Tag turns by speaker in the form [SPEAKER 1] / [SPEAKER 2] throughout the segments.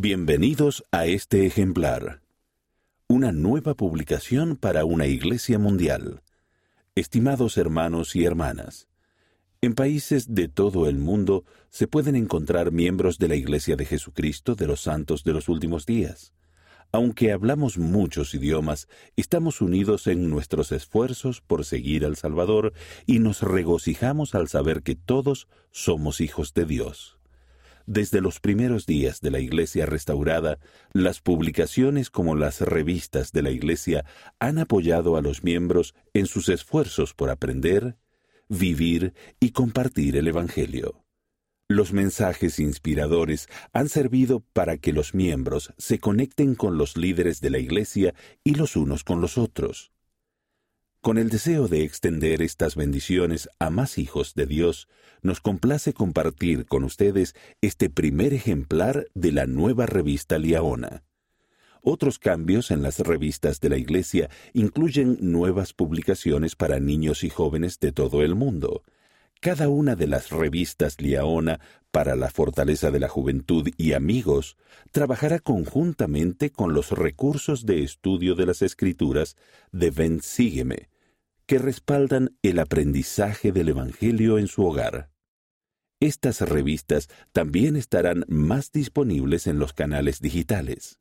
[SPEAKER 1] Bienvenidos a este ejemplar. Una nueva publicación para una iglesia mundial. Estimados hermanos y hermanas, en países de todo el mundo se pueden encontrar miembros de la Iglesia de Jesucristo de los Santos de los Últimos Días. Aunque hablamos muchos idiomas, estamos unidos en nuestros esfuerzos por seguir al Salvador y nos regocijamos al saber que todos somos hijos de Dios. Desde los primeros días de la Iglesia restaurada, las publicaciones como las revistas de la Iglesia han apoyado a los miembros en sus esfuerzos por aprender, vivir y compartir el Evangelio. Los mensajes inspiradores han servido para que los miembros se conecten con los líderes de la Iglesia y los unos con los otros. Con el deseo de extender estas bendiciones a más hijos de Dios, nos complace compartir con ustedes este primer ejemplar de la nueva revista Liaona. Otros cambios en las revistas de la Iglesia incluyen nuevas publicaciones para niños y jóvenes de todo el mundo. Cada una de las revistas Liaona para la fortaleza de la juventud y amigos trabajará conjuntamente con los recursos de estudio de las escrituras de Ven Sígueme, que respaldan el aprendizaje del Evangelio en su hogar. Estas revistas también estarán más disponibles en los canales digitales.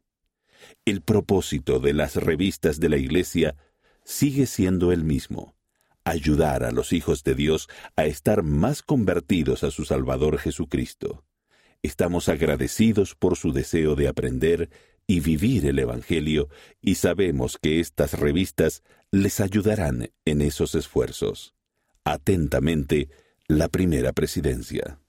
[SPEAKER 1] El propósito de las revistas de la Iglesia sigue siendo el mismo, ayudar a los hijos de Dios a estar más convertidos a su Salvador Jesucristo. Estamos agradecidos por su deseo de aprender y vivir el Evangelio y sabemos que estas revistas les ayudarán en esos esfuerzos. Atentamente, la primera presidencia.